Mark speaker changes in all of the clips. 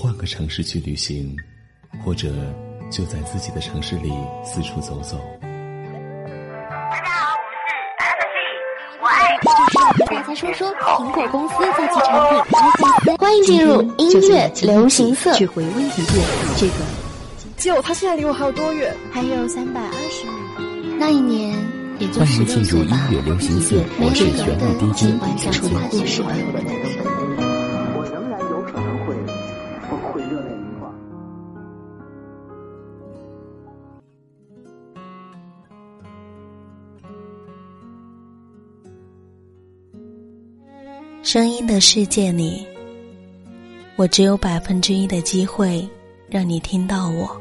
Speaker 1: 换个城市去旅行，或者就在自己的城市里四处走走。
Speaker 2: 大家好，我是 FG，我爱
Speaker 3: 就是要和大家说说苹果公司在其产品 iPhone 欢迎进入音乐流行色，
Speaker 4: 去回温一遍这个。
Speaker 5: 就他现在离我还有多远？
Speaker 3: 还有三百二十米。那一年，也就
Speaker 4: 欢迎进入音乐流行色，我是玄武 DJ
Speaker 3: 晚上出
Speaker 6: 声音的世界里，我只有百分之一的机会让你听到我。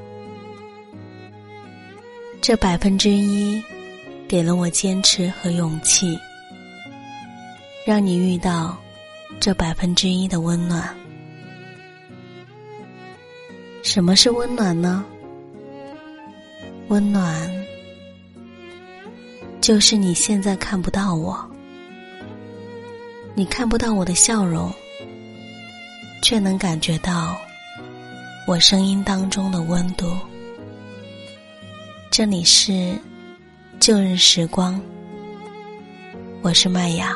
Speaker 6: 这百分之一，给了我坚持和勇气，让你遇到这百分之一的温暖。什么是温暖呢？温暖，就是你现在看不到我。你看不到我的笑容，却能感觉到我声音当中的温度。这里是旧日时光，我是麦雅。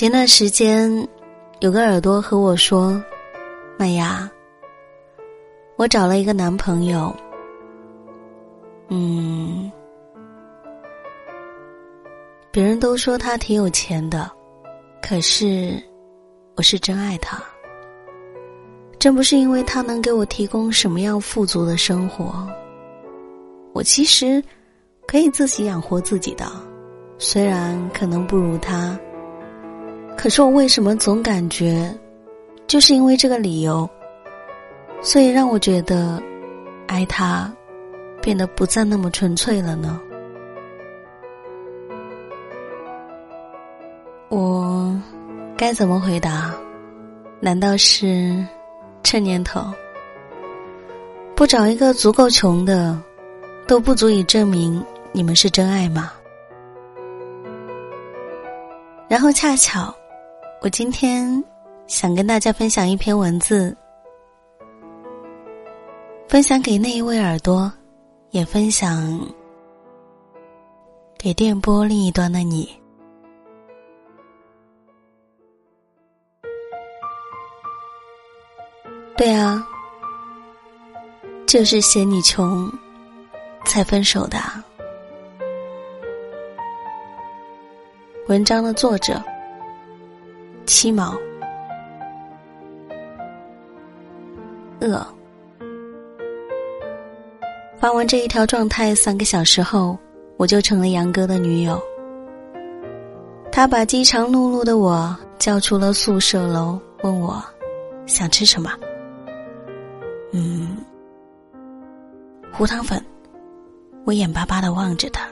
Speaker 6: 前段时间，有个耳朵和我说：“麦芽，我找了一个男朋友，嗯，别人都说他挺有钱的，可是我是真爱他。真不是因为他能给我提供什么样富足的生活，我其实可以自己养活自己的，虽然可能不如他。”可是我为什么总感觉，就是因为这个理由，所以让我觉得，爱他，变得不再那么纯粹了呢？我该怎么回答？难道是这年头不找一个足够穷的，都不足以证明你们是真爱吗？然后恰巧。我今天想跟大家分享一篇文字，分享给那一位耳朵，也分享给电波另一端的你。对啊，就是嫌你穷才分手的。文章的作者。七毛，饿。发完这一条状态三个小时后，我就成了杨哥的女友。他把饥肠辘辘的我叫出了宿舍楼，问我想吃什么。嗯，胡汤粉。我眼巴巴的望着他，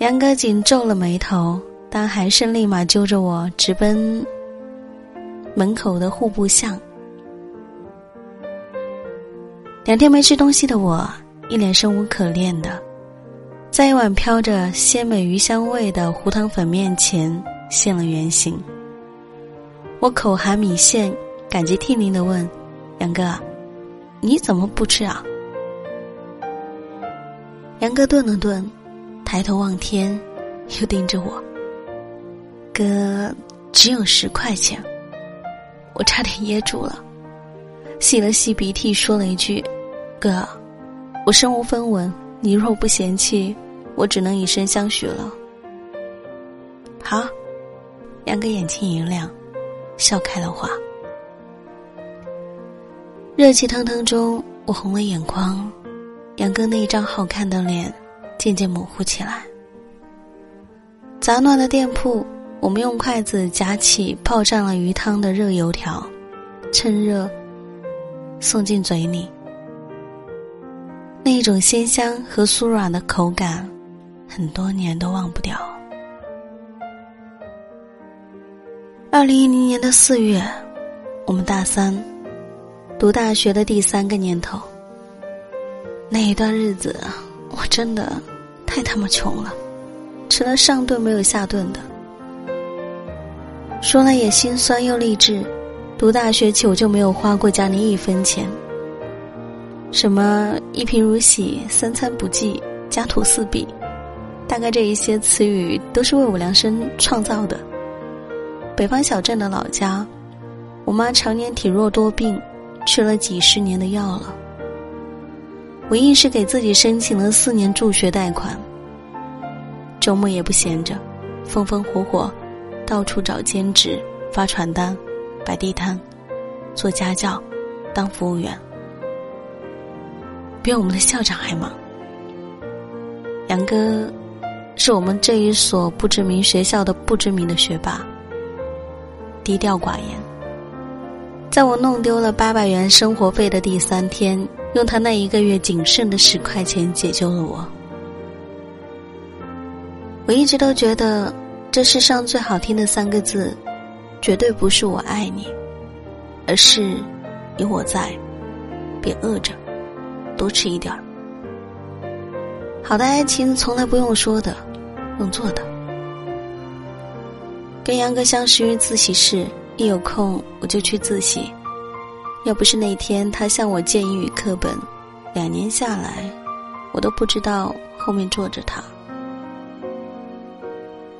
Speaker 6: 杨哥紧皱了眉头。但还是立马揪着我直奔门口的户部巷。两天没吃东西的我，一脸生无可恋的，在一碗飘着鲜美鱼香味的胡汤粉面前现了原形。我口含米线，感激涕零的问：“杨哥，你怎么不吃啊？”杨哥顿了顿，抬头望天，又盯着我。哥，只有十块钱，我差点噎住了。吸了吸鼻涕，说了一句：“哥，我身无分文，你若不嫌弃，我只能以身相许了。”好，杨哥眼睛一亮，笑开了花。热气腾腾中，我红了眼眶，杨哥那一张好看的脸渐渐模糊起来。杂乱的店铺，我们用筷子夹起泡上了鱼汤的热油条，趁热送进嘴里。那一种鲜香和酥软的口感，很多年都忘不掉。二零一零年的四月，我们大三。读大学的第三个年头，那一段日子，我真的太他妈穷了，吃了上顿没有下顿的。说来也心酸又励志，读大学起我就没有花过家里一分钱。什么一贫如洗、三餐不济、家徒四壁，大概这一些词语都是为我量身创造的。北方小镇的老家，我妈常年体弱多病。吃了几十年的药了，我硬是给自己申请了四年助学贷款。周末也不闲着，风风火火，到处找兼职，发传单，摆地摊，做家教，当服务员，比我们的校长还忙。杨哥，是我们这一所不知名学校的不知名的学霸，低调寡言。在我弄丢了八百元生活费的第三天，用他那一个月仅剩的十块钱解救了我。我一直都觉得，这世上最好听的三个字，绝对不是“我爱你”，而是“有我在”，别饿着，多吃一点儿。好的爱情从来不用说的，用做的。跟杨哥相识于自习室。一有空我就去自习，要不是那天他向我借英语课本，两年下来，我都不知道后面坐着他。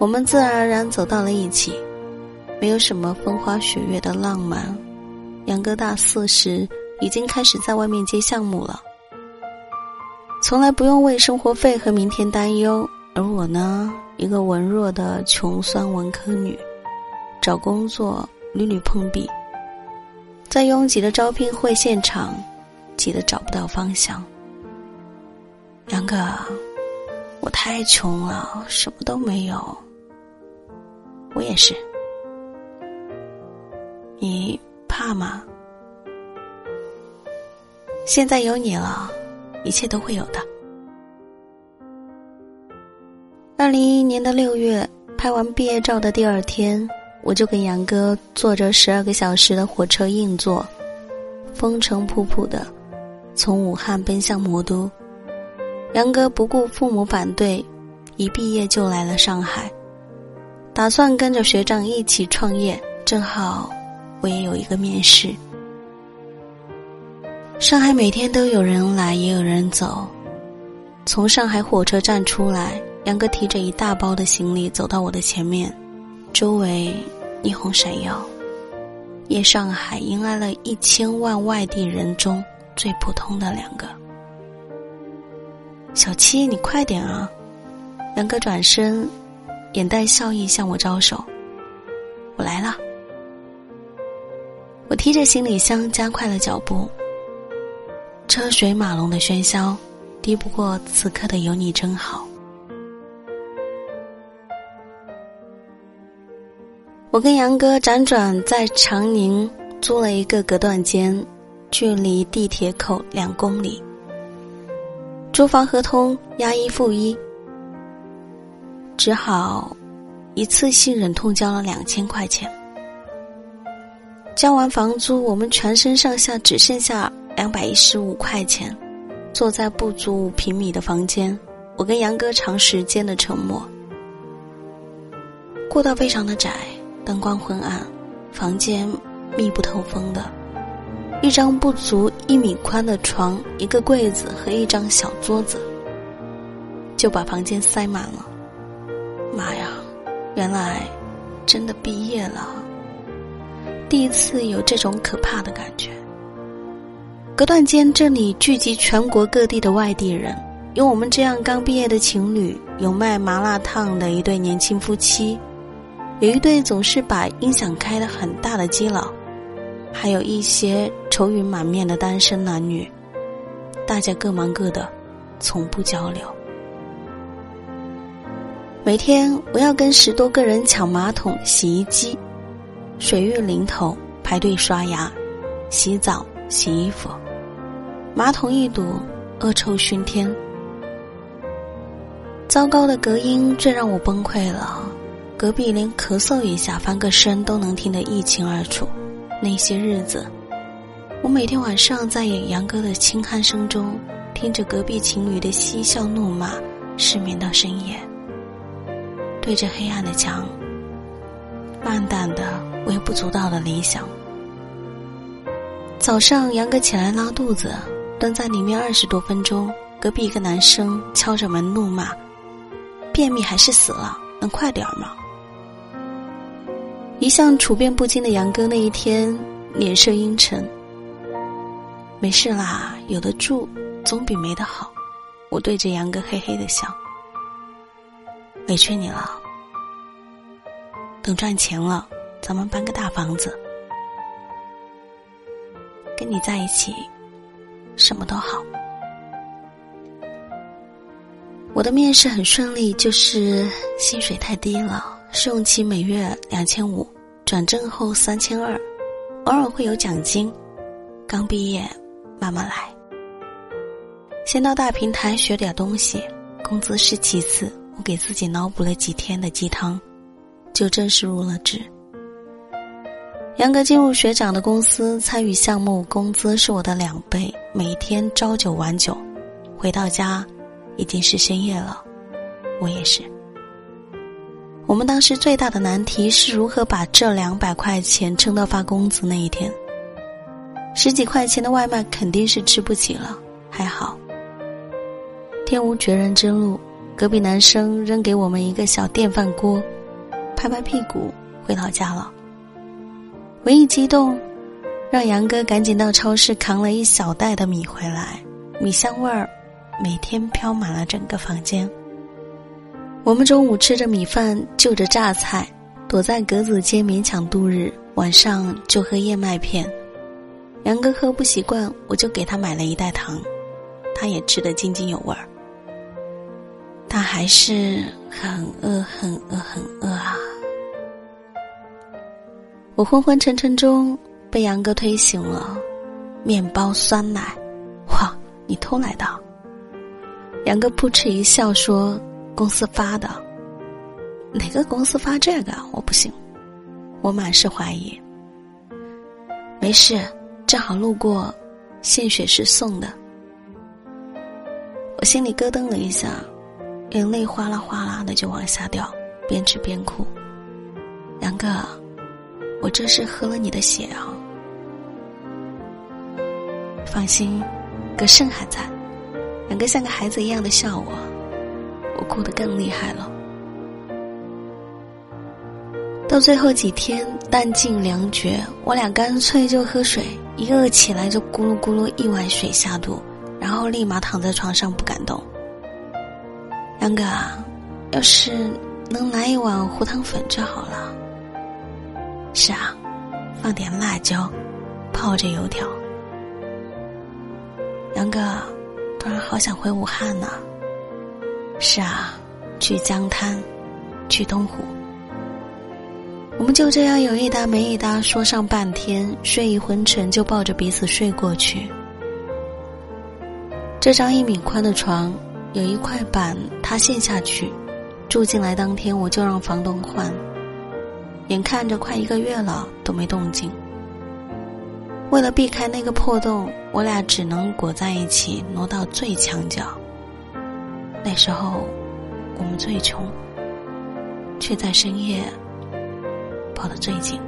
Speaker 6: 我们自然而然走到了一起，没有什么风花雪月的浪漫。杨哥大四时已经开始在外面接项目了，从来不用为生活费和明天担忧，而我呢，一个文弱的穷酸文科女，找工作。屡屡碰壁，在拥挤的招聘会现场，挤得找不到方向。杨哥，我太穷了，什么都没有。我也是。你怕吗？现在有你了，一切都会有的。二零一一年的六月，拍完毕业照的第二天。我就跟杨哥坐着十二个小时的火车硬座，风尘仆仆的从武汉奔向魔都。杨哥不顾父母反对，一毕业就来了上海，打算跟着学长一起创业。正好我也有一个面试。上海每天都有人来，也有人走。从上海火车站出来，杨哥提着一大包的行李走到我的前面。周围霓虹闪耀，夜上海迎来了一千万外地人中最普通的两个。小七，你快点啊！杨哥转身，眼带笑意向我招手：“我来了。”我提着行李箱加快了脚步。车水马龙的喧嚣，敌不过此刻的有你真好。我跟杨哥辗转在长宁租了一个隔断间，距离地铁口两公里。租房合同押一付一，只好一次性忍痛交了两千块钱。交完房租，我们全身上下只剩下两百一十五块钱，坐在不足五平米的房间，我跟杨哥长时间的沉默，过道非常的窄。灯光昏暗，房间密不透风的，一张不足一米宽的床，一个柜子和一张小桌子，就把房间塞满了。妈呀，原来真的毕业了！第一次有这种可怕的感觉。隔断间，这里聚集全国各地的外地人，有我们这样刚毕业的情侣，有卖麻辣烫的一对年轻夫妻，有一对总是把音响开得很大的基佬，还有一些愁云满面的单身男女。大家各忙各的，从不交流。每天我要跟十多个人抢马桶、洗衣机，水浴淋头，排队刷牙、洗澡、洗衣服，马桶一堵，恶臭熏天。糟糕的隔音最让我崩溃了，隔壁连咳嗽一下、翻个身都能听得一清二楚。那些日子，我每天晚上在演杨哥的轻鼾声中，听着隔壁情侣的嬉笑怒骂，失眠到深夜。对着黑暗的墙，暗淡的、微不足道的理想。早上，杨哥起来拉肚子，蹲在里面二十多分钟。隔壁一个男生敲着门怒骂：“便秘还是死了？能快点吗？”一向处变不惊的杨哥那一天脸色阴沉。没事啦，有的住总比没得好。我对着杨哥嘿嘿的笑。委屈你了。等赚钱了，咱们搬个大房子。跟你在一起，什么都好。我的面试很顺利，就是薪水太低了，试用期每月两千五，转正后三千二，偶尔会有奖金。刚毕业，慢慢来。先到大平台学点东西，工资是其次。我给自己脑补了几天的鸡汤，就正式入了职。杨哥进入学长的公司，参与项目，工资是我的两倍，每天朝九晚九，回到家已经是深夜了，我也是。我们当时最大的难题是如何把这两百块钱撑到发工资那一天。十几块钱的外卖肯定是吃不起了，还好，天无绝人之路。隔壁男生扔给我们一个小电饭锅，拍拍屁股回老家了。我一激动，让杨哥赶紧到超市扛了一小袋的米回来，米香味儿每天飘满了整个房间。我们中午吃着米饭，就着榨菜，躲在格子间勉强度日。晚上就喝燕麦片，杨哥喝不习惯，我就给他买了一袋糖，他也吃得津津有味儿。他还是很饿，很饿，很饿啊！我昏昏沉沉中被杨哥推醒了，面包、酸奶，哇，你偷来的？杨哥扑哧一笑说：“公司发的。”哪个公司发这个？我不信。我满是怀疑。没事，正好路过，献血时送的。我心里咯噔了一下。眼泪哗啦哗啦的就往下掉，边吃边哭。杨哥，我这是喝了你的血啊！放心，哥肾还在。杨哥像个孩子一样的笑我，我哭得更厉害了。到最后几天弹尽粮绝，我俩干脆就喝水，一饿起来就咕噜咕噜一碗水下肚，然后立马躺在床上不敢动。杨哥，要是能来一碗胡汤粉就好了。是啊，放点辣椒，泡着油条。杨哥，突然好想回武汉呢。是啊，去江滩，去东湖。我们就这样有一搭没一搭说上半天，睡意昏沉就抱着彼此睡过去。这张一米宽的床。有一块板塌陷下去，住进来当天我就让房东换。眼看着快一个月了都没动静，为了避开那个破洞，我俩只能裹在一起挪到最墙角。那时候我们最穷，却在深夜抱得最紧。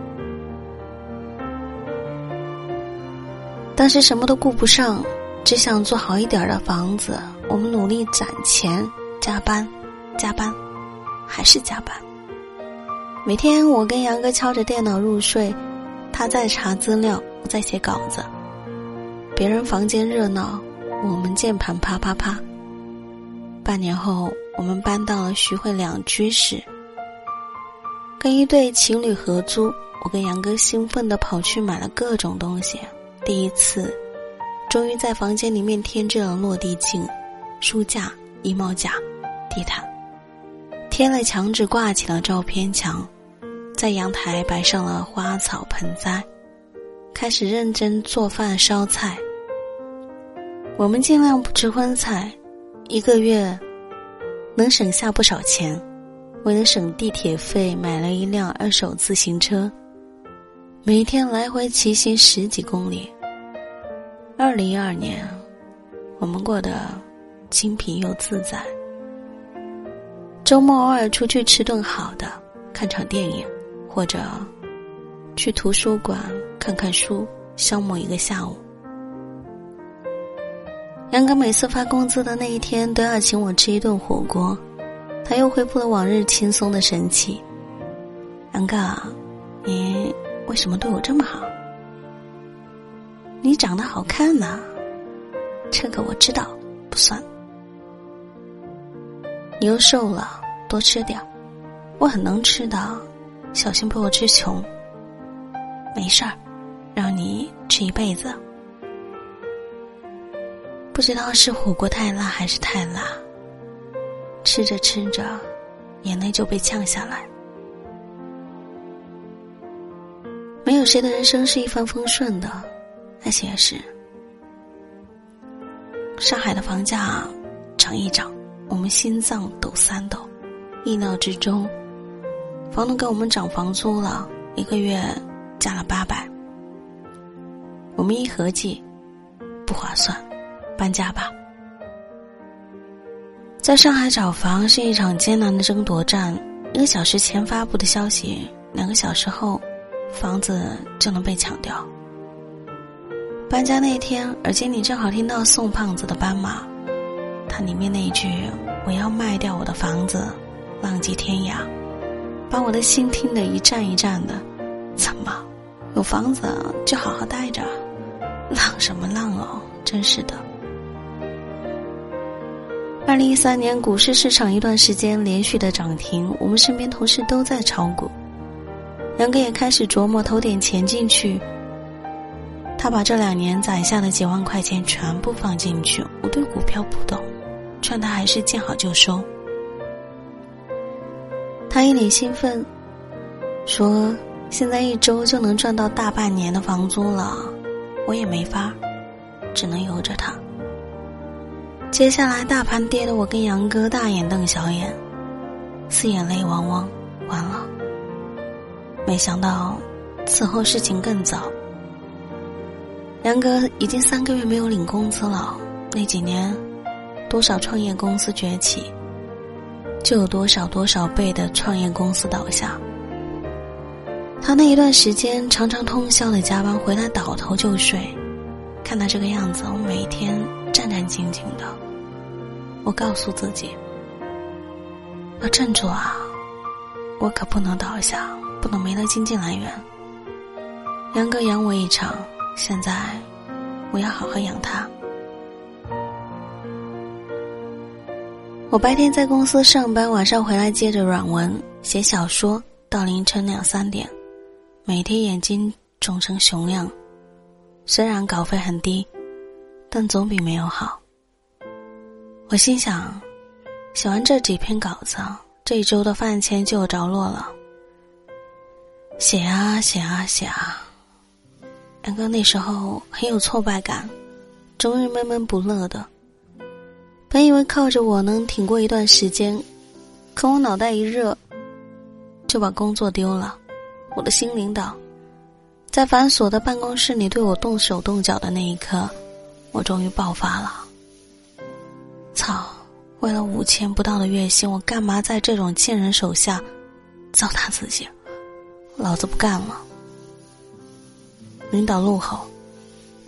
Speaker 6: 当时什么都顾不上，只想做好一点的房子。我们努力攒钱，加班，加班，还是加班。每天我跟杨哥敲着电脑入睡，他在查资料，我在写稿子。别人房间热闹，我们键盘啪啪啪。半年后，我们搬到了徐汇两居室，跟一对情侣合租。我跟杨哥兴奋地跑去买了各种东西。第一次，终于在房间里面添置了落地镜、书架、衣帽架、地毯，贴了墙纸，挂起了照片墙，在阳台摆上了花草盆栽，开始认真做饭烧菜。我们尽量不吃荤菜，一个月能省下不少钱。为了省地铁费，买了一辆二手自行车。每天来回骑行十几公里。二零一二年，我们过得清贫又自在。周末偶尔出去吃顿好的，看场电影，或者去图书馆看看书，消磨一个下午。杨哥每次发工资的那一天都要请我吃一顿火锅，他又恢复了往日轻松的神气。杨哥，你。为什么对我这么好？你长得好看呐，这个我知道，不算。你又瘦了，多吃点我很能吃的，小心被我吃穷。没事儿，让你吃一辈子。不知道是火锅太辣还是太辣，吃着吃着，眼泪就被呛下来。没有谁的人生是一帆风顺的，爱情也是。上海的房价涨一涨，我们心脏抖三抖。意料之中，房东给我们涨房租了，一个月加了八百。我们一合计，不划算，搬家吧。在上海找房是一场艰难的争夺战。一个小时前发布的消息，两个小时后。房子就能被抢掉。搬家那天，耳机里正好听到宋胖子的《斑马》，他里面那一句“我要卖掉我的房子，浪迹天涯”，把我的心听得一颤一颤的。怎么，有房子就好好待着？浪什么浪哦，真是的。二零一三年股市市场一段时间连续的涨停，我们身边同事都在炒股。杨哥也开始琢磨投点钱进去。他把这两年攒下的几万块钱全部放进去。我对股票不懂，劝他还是见好就收。他一脸兴奋，说：“现在一周就能赚到大半年的房租了。”我也没法，只能由着他。接下来大盘跌的，我跟杨哥大眼瞪小眼，四眼泪汪汪，完了。没想到，此后事情更糟。杨哥已经三个月没有领工资了。那几年，多少创业公司崛起，就有多少多少倍的创业公司倒下。他那一段时间常常通宵的加班，回来倒头就睡。看他这个样子，我每天战战兢兢的。我告诉自己，要镇住啊，我可不能倒下。不能没了经济来源。杨哥养我一场，现在我要好好养他。我白天在公司上班，晚上回来接着软文写小说，到凌晨两三点，每天眼睛肿成熊样。虽然稿费很低，但总比没有好。我心想，写完这几篇稿子，这一周的饭钱就有着落了。写啊写啊写啊，杨哥那时候很有挫败感，终日闷闷不乐的。本以为靠着我能挺过一段时间，可我脑袋一热，就把工作丢了。我的新领导，在繁琐的办公室里对我动手动脚的那一刻，我终于爆发了。操！为了五千不到的月薪，我干嘛在这种贱人手下糟蹋自己？老子不干了！领导怒吼：“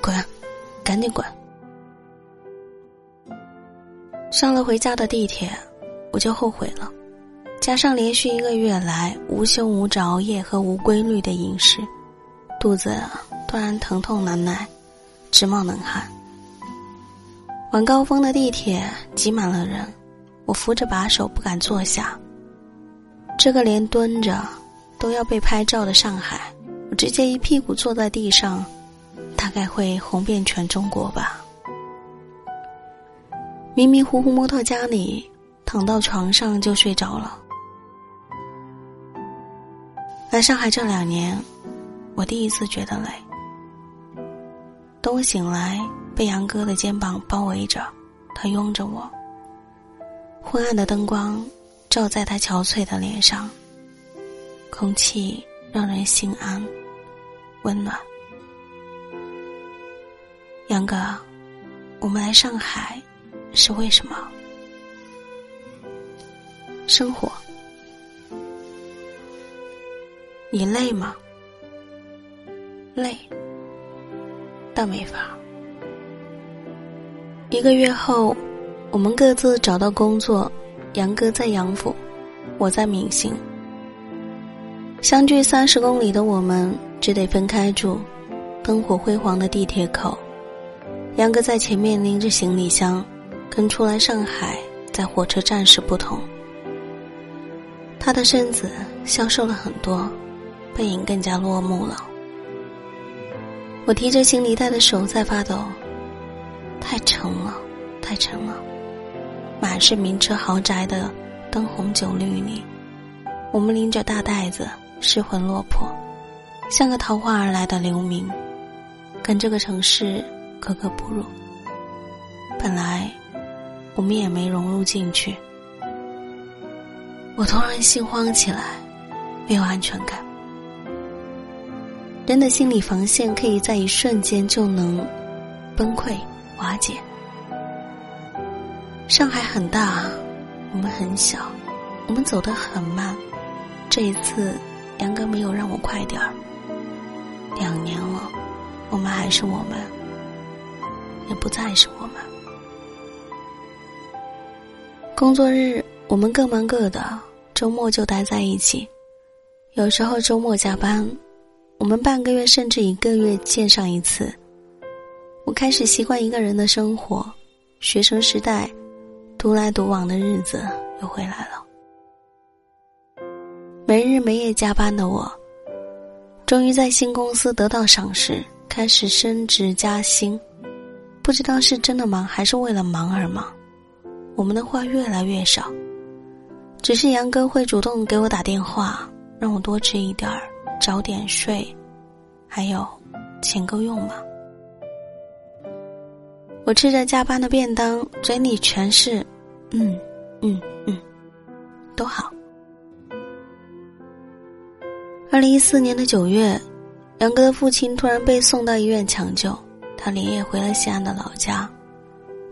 Speaker 6: 滚，赶紧滚！”上了回家的地铁，我就后悔了。加上连续一个月来无休无止熬夜和无规律的饮食，肚子突然疼痛难耐，直冒冷汗。晚高峰的地铁挤满了人，我扶着把手不敢坐下。这个连蹲着都要被拍照的上海，我直接一屁股坐在地上，大概会红遍全中国吧。迷迷糊糊摸到家里，躺到床上就睡着了。来上海这两年，我第一次觉得累。等我醒来，被杨哥的肩膀包围着，他拥着我。昏暗的灯光照在他憔悴的脸上，空气让人心安、温暖。杨哥，我们来上海。是为什么？生活，你累吗？累，但没法。一个月后，我们各自找到工作，杨哥在杨府，我在闵行。相距三十公里的我们，只得分开住。灯火辉煌的地铁口，杨哥在前面拎着行李箱。跟初来上海在火车站时不同，他的身子消瘦了很多，背影更加落寞了。我提着行李袋的手在发抖，太沉了，太沉了。满是名车豪宅的灯红酒绿里，我们拎着大袋子，失魂落魄，像个桃花而来的流民，跟这个城市格格不入。本来。我们也没融入进去，我突然心慌起来，没有安全感。人的心理防线可以在一瞬间就能崩溃瓦解。上海很大，我们很小，我们走得很慢。这一次，杨哥没有让我快点儿。两年了，我们还是我们，也不再是我们。工作日我们各忙各的，周末就待在一起。有时候周末加班，我们半个月甚至一个月见上一次。我开始习惯一个人的生活，学生时代独来独往的日子又回来了。没日没夜加班的我，终于在新公司得到赏识，开始升职加薪。不知道是真的忙，还是为了忙而忙。我们的话越来越少，只是杨哥会主动给我打电话，让我多吃一点儿，早点睡，还有，钱够用吗？我吃着加班的便当，嘴里全是，嗯，嗯嗯，都好。二零一四年的九月，杨哥的父亲突然被送到医院抢救，他连夜回了西安的老家。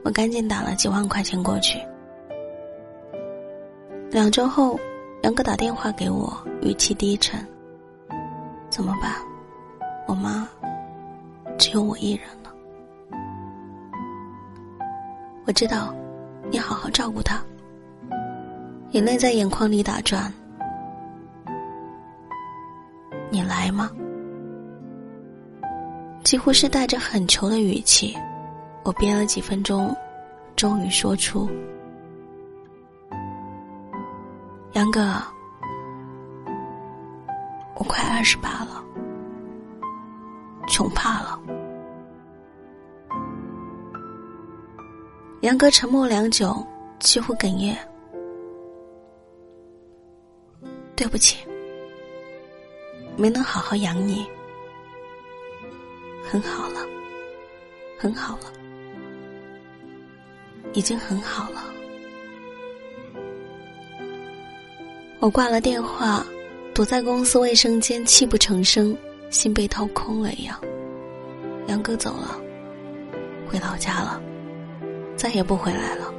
Speaker 6: 我赶紧打了几万块钱过去。两周后，杨哥打电话给我，语气低沉：“怎么办？我妈只有我一人了。”我知道，你好好照顾她。眼泪在眼眶里打转。你来吗？几乎是带着恳求的语气。我憋了几分钟，终于说出：“杨哥，我快二十八了，穷怕了。”杨哥沉默良久，几乎哽咽：“对不起，没能好好养你，很好了，很好了。”已经很好了。我挂了电话，躲在公司卫生间，泣不成声，心被掏空了一样。杨哥走了，回老家了，再也不回来了。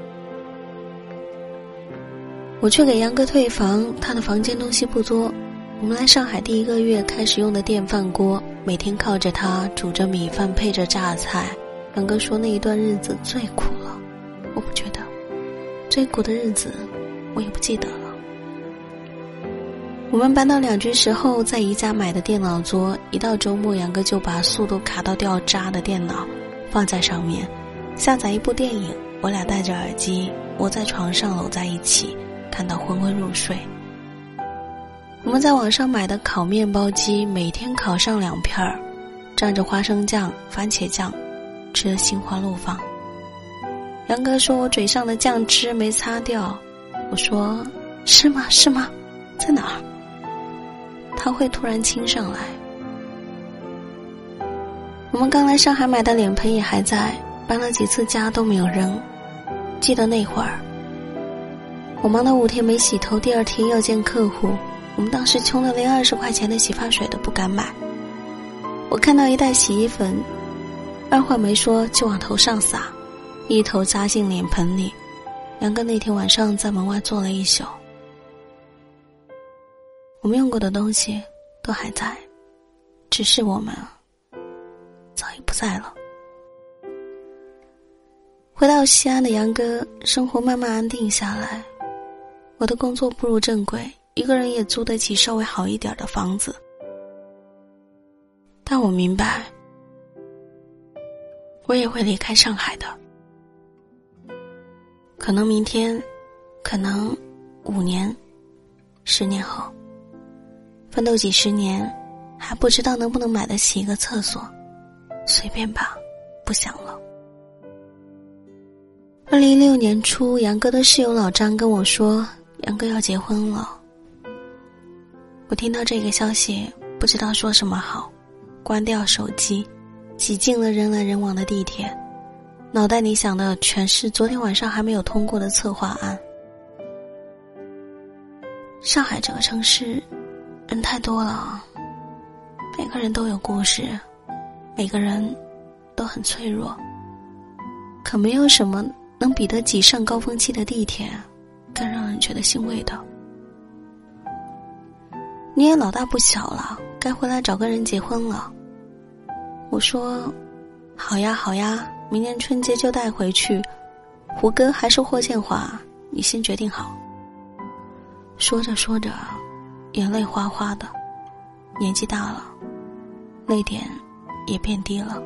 Speaker 6: 我去给杨哥退房，他的房间东西不多。我们来上海第一个月开始用的电饭锅，每天靠着它煮着米饭，配着榨菜。杨哥说那一段日子最苦了。我不觉得，最苦的日子，我也不记得了。我们搬到两居室后，在宜家买的电脑桌，一到周末，杨哥就把速度卡到掉渣的电脑放在上面，下载一部电影，我俩戴着耳机窝在床上搂在一起，看到昏昏入睡。我们在网上买的烤面包机，每天烤上两片儿，蘸着花生酱、番茄酱，吃得心花怒放。杨哥说我嘴上的酱汁没擦掉，我说是吗？是吗？在哪儿？他会突然亲上来。我们刚来上海买的脸盆也还在，搬了几次家都没有扔。记得那会儿，我忙了五天没洗头，第二天要见客户，我们当时穷的连二十块钱的洗发水都不敢买。我看到一袋洗衣粉，二话没说就往头上撒，一头扎进脸盆里。杨哥那天晚上在门外坐了一宿。我们用过的东西都还在，只是我们早已不在了。回到西安的杨哥，生活慢慢安定下来。我的工作步入正轨，一个人也租得起稍微好一点的房子。但我明白，我也会离开上海的。可能明天，可能五年、十年后。奋斗几十年，还不知道能不能买得起一个厕所，随便吧，不想了。二零一六年初，杨哥的室友老张跟我说，杨哥要结婚了。我听到这个消息，不知道说什么好，关掉手机，挤进了人来人往的地铁，脑袋里想的全是昨天晚上还没有通过的策划案。上海这个城市。人太多了，每个人都有故事，每个人都很脆弱。可没有什么能比得挤上高峰期的地铁更让人觉得欣慰的。你也老大不小了，该回来找个人结婚了。我说：“好呀，好呀，明年春节就带回去。胡歌还是霍建华，你先决定好。”说着说着。眼泪哗哗的，年纪大了，泪点也变低了。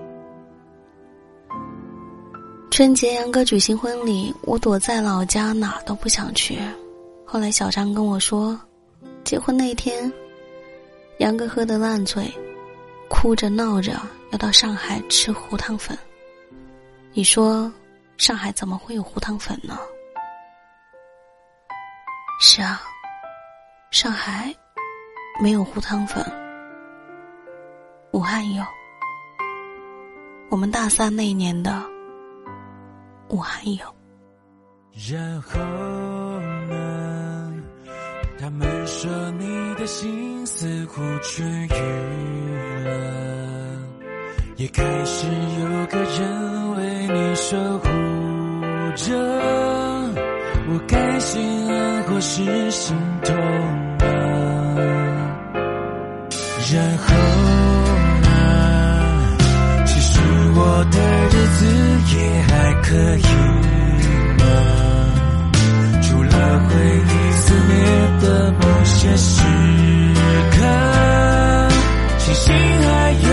Speaker 6: 春节杨哥举行婚礼，我躲在老家，哪都不想去。后来小张跟我说，结婚那天，杨哥喝得烂醉，哭着闹着要到上海吃胡汤粉。你说，上海怎么会有胡汤粉呢？是啊。上海没有胡汤粉，武汉有。我们大三那一年的武汉有。
Speaker 7: 然后呢？他们说你的心似乎痊愈了，也开始有个人你守护着。我该心安或是心痛啊？然后呢？其实我的日子也还可以嘛，除了回忆肆虐的某些时刻，庆幸还有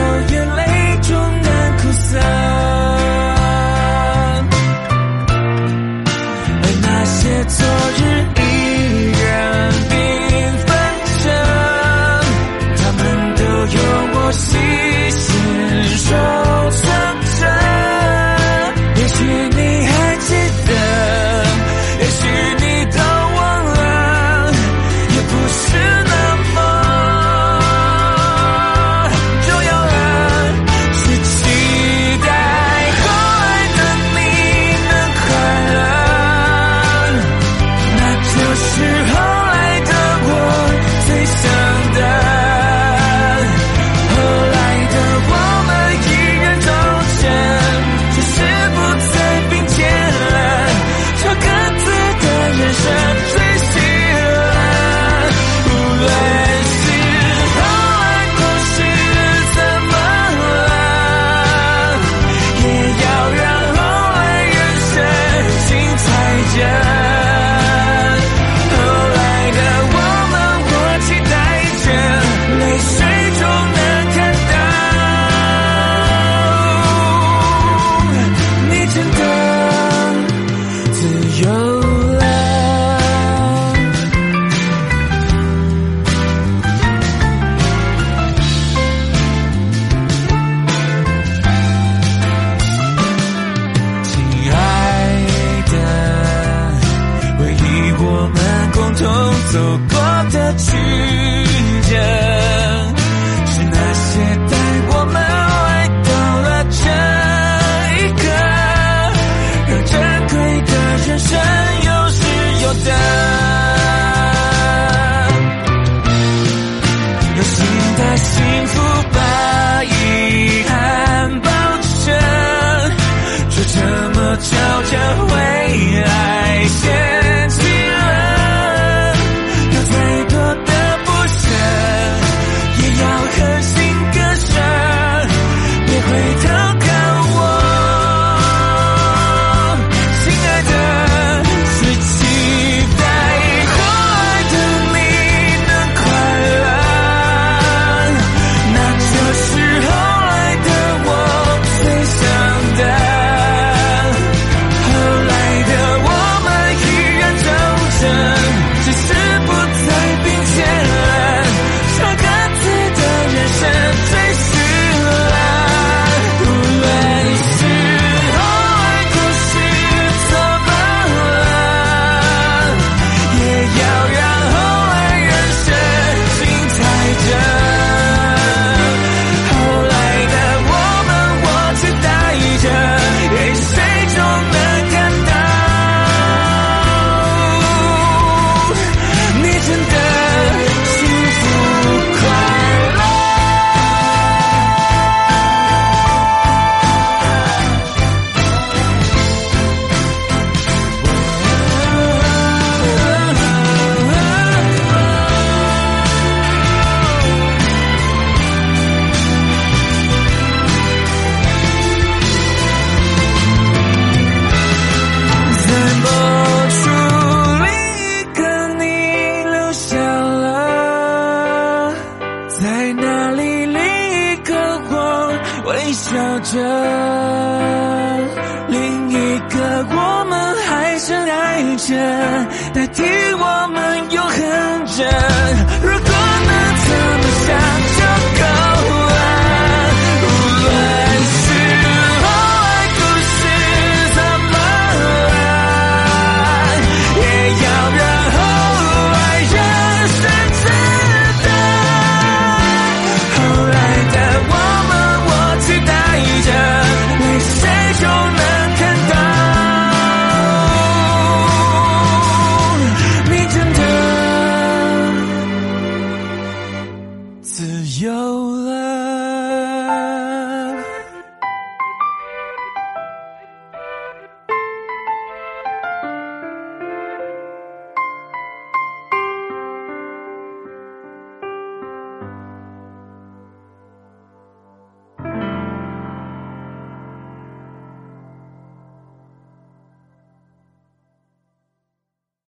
Speaker 7: 代替我。